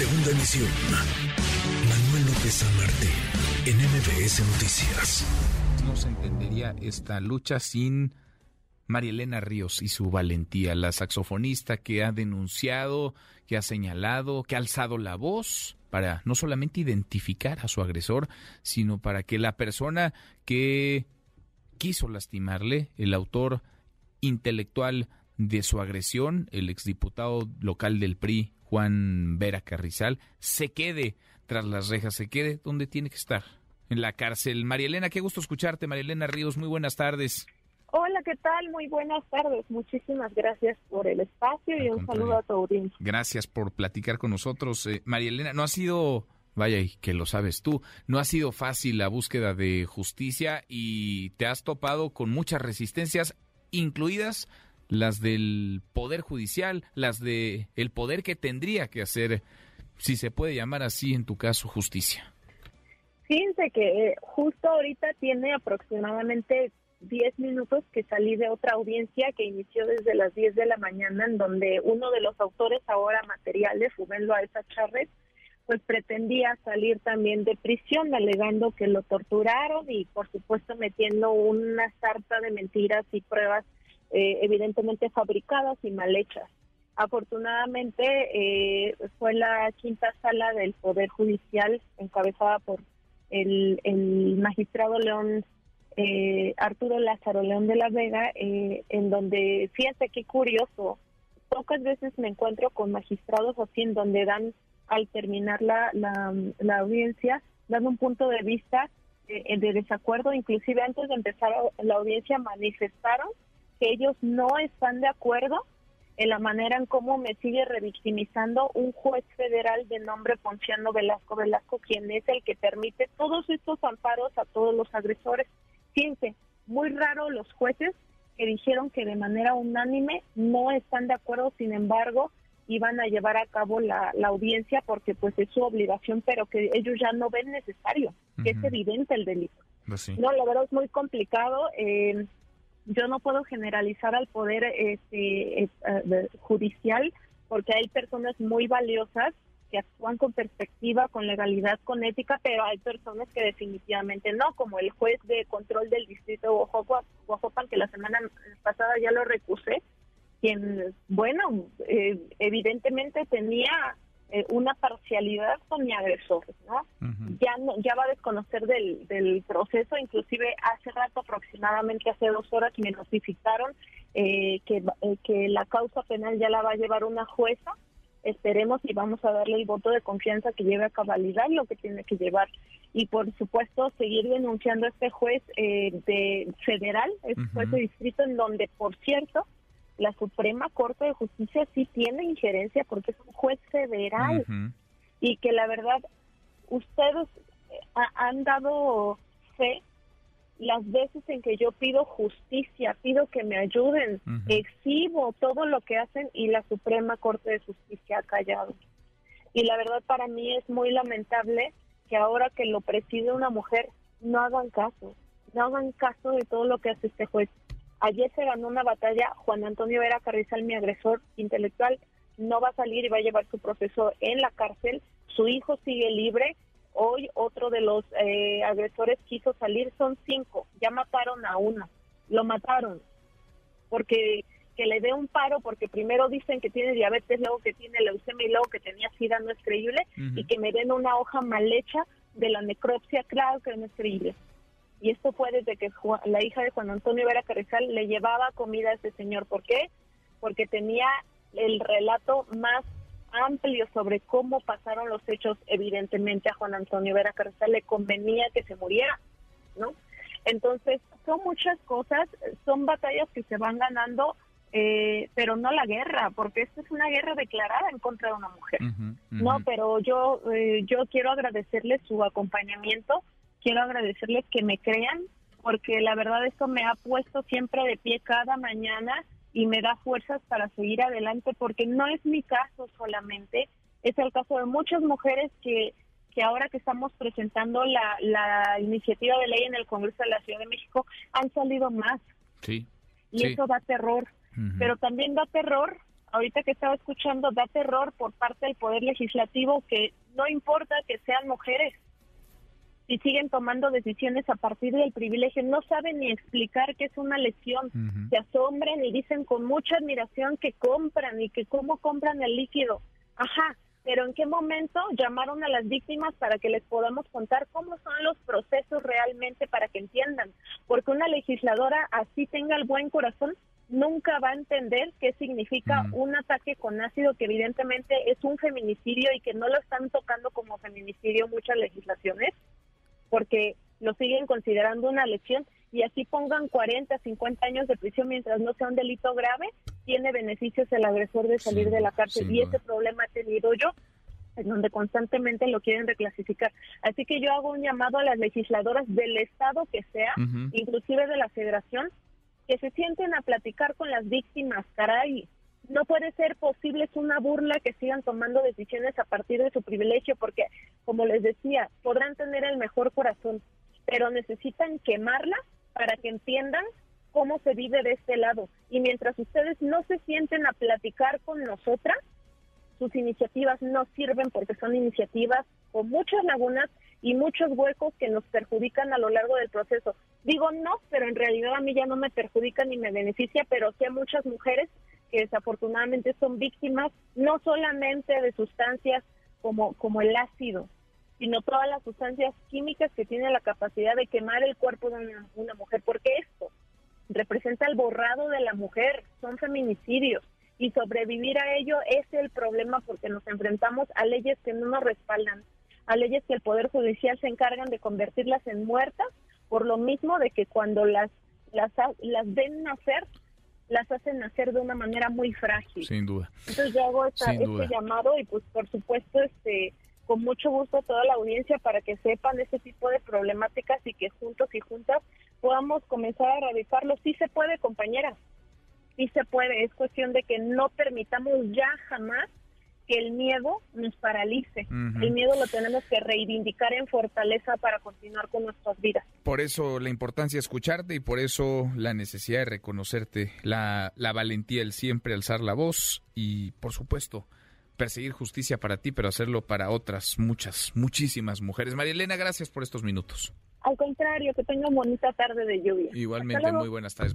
Segunda emisión. Manuel López San Martín, en MBS Noticias. No se entendería esta lucha sin María Elena Ríos y su valentía, la saxofonista que ha denunciado, que ha señalado, que ha alzado la voz para no solamente identificar a su agresor, sino para que la persona que quiso lastimarle, el autor intelectual de su agresión, el exdiputado local del PRI, Juan Vera Carrizal, se quede tras las rejas, se quede donde tiene que estar, en la cárcel. María Elena, qué gusto escucharte, María Elena Ríos, muy buenas tardes. Hola, ¿qué tal? Muy buenas tardes. Muchísimas gracias por el espacio y un saludo a tu audiencia. Gracias por platicar con nosotros. Eh, María Elena, no ha sido, vaya, y que lo sabes tú, no ha sido fácil la búsqueda de justicia y te has topado con muchas resistencias, incluidas las del Poder Judicial, las de el poder que tendría que hacer, si se puede llamar así en tu caso, justicia. Fíjense que eh, justo ahorita tiene aproximadamente 10 minutos que salí de otra audiencia que inició desde las 10 de la mañana, en donde uno de los autores ahora materiales, Rubén Loaiza Charret, pues pretendía salir también de prisión, alegando que lo torturaron y por supuesto metiendo una sarta de mentiras y pruebas eh, evidentemente fabricadas y mal hechas. Afortunadamente eh, fue la quinta sala del Poder Judicial encabezada por el, magistrado León eh, Arturo Lázaro León de la Vega, en donde, fíjense qué curioso, pocas veces me encuentro con magistrados así en donde dan, al terminar la, la, audiencia, dando un punto de vista de desacuerdo, inclusive antes de empezar la audiencia manifestaron que ellos no están de acuerdo en la manera en cómo me sigue revictimizando un juez federal de nombre Ponciano Velasco Velasco, quien es el que permite todos estos amparos a todos los agresores. Fíjense, muy raro los jueces que dijeron que de manera unánime no están de acuerdo, sin embargo, iban a llevar a cabo la, audiencia porque pues es su obligación, pero que ellos ya no ven necesario, que es evidente el delito. Pues no, la verdad es muy complicado. Eh, yo no puedo generalizar al poder este, eh, judicial porque hay personas muy valiosas que actúan con perspectiva, con legalidad, con ética, pero hay personas que definitivamente no, como el juez de control del distrito de Oaxaca, que la semana pasada ya lo recusé, quien, bueno, eh, evidentemente tenía eh, una parcialidad con mi agresor, ¿no? Ya no, ya va a desconocer del, del proceso, inclusive hace rato, aproximadamente hace dos horas, me notificaron eh, que, eh, que la causa penal ya la va a llevar una jueza, esperemos y vamos a darle el voto de confianza que lleve a cabalidad lo que tiene que llevar. Y por supuesto seguir denunciando a este juez de federal, este juez de distrito en donde por cierto la Suprema Corte de Justicia sí tiene injerencia porque es un juez federal y que la verdad ustedes eh, han dado fe las veces en que yo pido justicia, pido que me ayuden, exhibo todo lo que hacen y la Suprema Corte de Justicia ha callado. Y la verdad para mí es muy lamentable que ahora que lo preside una mujer no hagan caso, no hagan caso de todo lo que hace este juez. Ayer se ganó una batalla, Juan Antonio Vera Carrizal, mi agresor intelectual, no va a salir y va a llevar su proceso en la cárcel. Su hijo sigue libre. Hoy otro de los eh, agresores quiso salir, son cinco. Ya mataron a uno. Lo mataron porque que le dé un paro porque primero dicen que tiene diabetes, luego que tiene leucemia y luego que tenía sida no es creíble y que me den una hoja mal hecha de la necropsia, claro que no es creíble. Y esto fue desde que la hija de Juan Antonio Vera Carrizal le llevaba comida a ese señor. ¿Por qué? Porque tenía el relato más amplio sobre cómo pasaron los hechos. Evidentemente a Juan Antonio Vera Carrizal le convenía que se muriera, ¿no? Entonces, son muchas cosas, son batallas que se van ganando, eh, pero no la guerra, porque esta es una guerra declarada en contra de una mujer. No, pero yo, eh, yo quiero agradecerle su acompañamiento quiero agradecerles que me crean, porque la verdad esto me ha puesto siempre de pie cada mañana y me da fuerzas para seguir adelante, porque no es mi caso solamente, es el caso de muchas mujeres que, que ahora que estamos presentando la, la iniciativa de ley en el Congreso de la Ciudad de México, han salido más. Sí. Y eso da terror. Pero también da terror ahorita que estaba escuchando, da terror por parte del Poder Legislativo que no importa que sean mujeres, si siguen tomando decisiones a partir del privilegio, no saben ni explicar qué es una lesión, se asombran y dicen con mucha admiración que compran y que cómo compran el líquido. Ajá, pero ¿en qué momento llamaron a las víctimas para que les podamos contar cómo son los procesos realmente para que entiendan? Porque una legisladora así tenga el buen corazón, nunca va a entender qué significa un ataque con ácido, que evidentemente es un feminicidio y que no lo están tocando como feminicidio muchas legislaciones, porque lo siguen considerando una lesión y así pongan 40, 50 años de prisión mientras no sea un delito grave, tiene beneficios el agresor de salir de la cárcel. Y ese problema he tenido yo, en donde constantemente lo quieren reclasificar. Así que yo hago un llamado a las legisladoras del Estado que sea, inclusive de la Federación, que se sienten a platicar con las víctimas, caray. No puede ser posible, es una burla que sigan tomando decisiones a partir de su privilegio, porque, como les decía, podrán tener el mejor corazón, pero necesitan quemarla para que entiendan cómo se vive de este lado. Y mientras ustedes no se sienten a platicar con nosotras, sus iniciativas no sirven porque son iniciativas con muchas lagunas y muchos huecos que nos perjudican a lo largo del proceso. Digo no, pero en realidad a mí ya no me perjudica ni me beneficia, pero sí a muchas mujeres que desafortunadamente son víctimas no solamente de sustancias como, como el ácido, sino todas las sustancias químicas que tienen la capacidad de quemar el cuerpo de una, una mujer, porque esto representa el borrado de la mujer, son feminicidios y sobrevivir a ello es el problema porque nos enfrentamos a leyes que no nos respaldan, a leyes que el Poder Judicial se encargan de convertirlas en muertas, por lo mismo de que cuando las, las, las ven nacer, las hacen nacer de una manera muy frágil. Sin duda. Entonces yo hago este llamado y pues por supuesto este con mucho gusto a toda la audiencia para que sepan este tipo de problemáticas y que juntos y juntas podamos comenzar a erradicarlo. Sí se puede, compañeras, sí se puede. Es cuestión de que no permitamos ya jamás que el miedo nos paralice. El miedo lo tenemos que reivindicar en fortaleza para continuar con nuestras vidas. Por eso la importancia de escucharte y por eso la necesidad de reconocerte, la, la valentía, el siempre alzar la voz y, por supuesto, perseguir justicia para ti, pero hacerlo para otras muchas, muchísimas mujeres. María Elena, gracias por estos minutos. Al contrario, que tenga bonita tarde de lluvia. Igualmente, muy buenas tardes.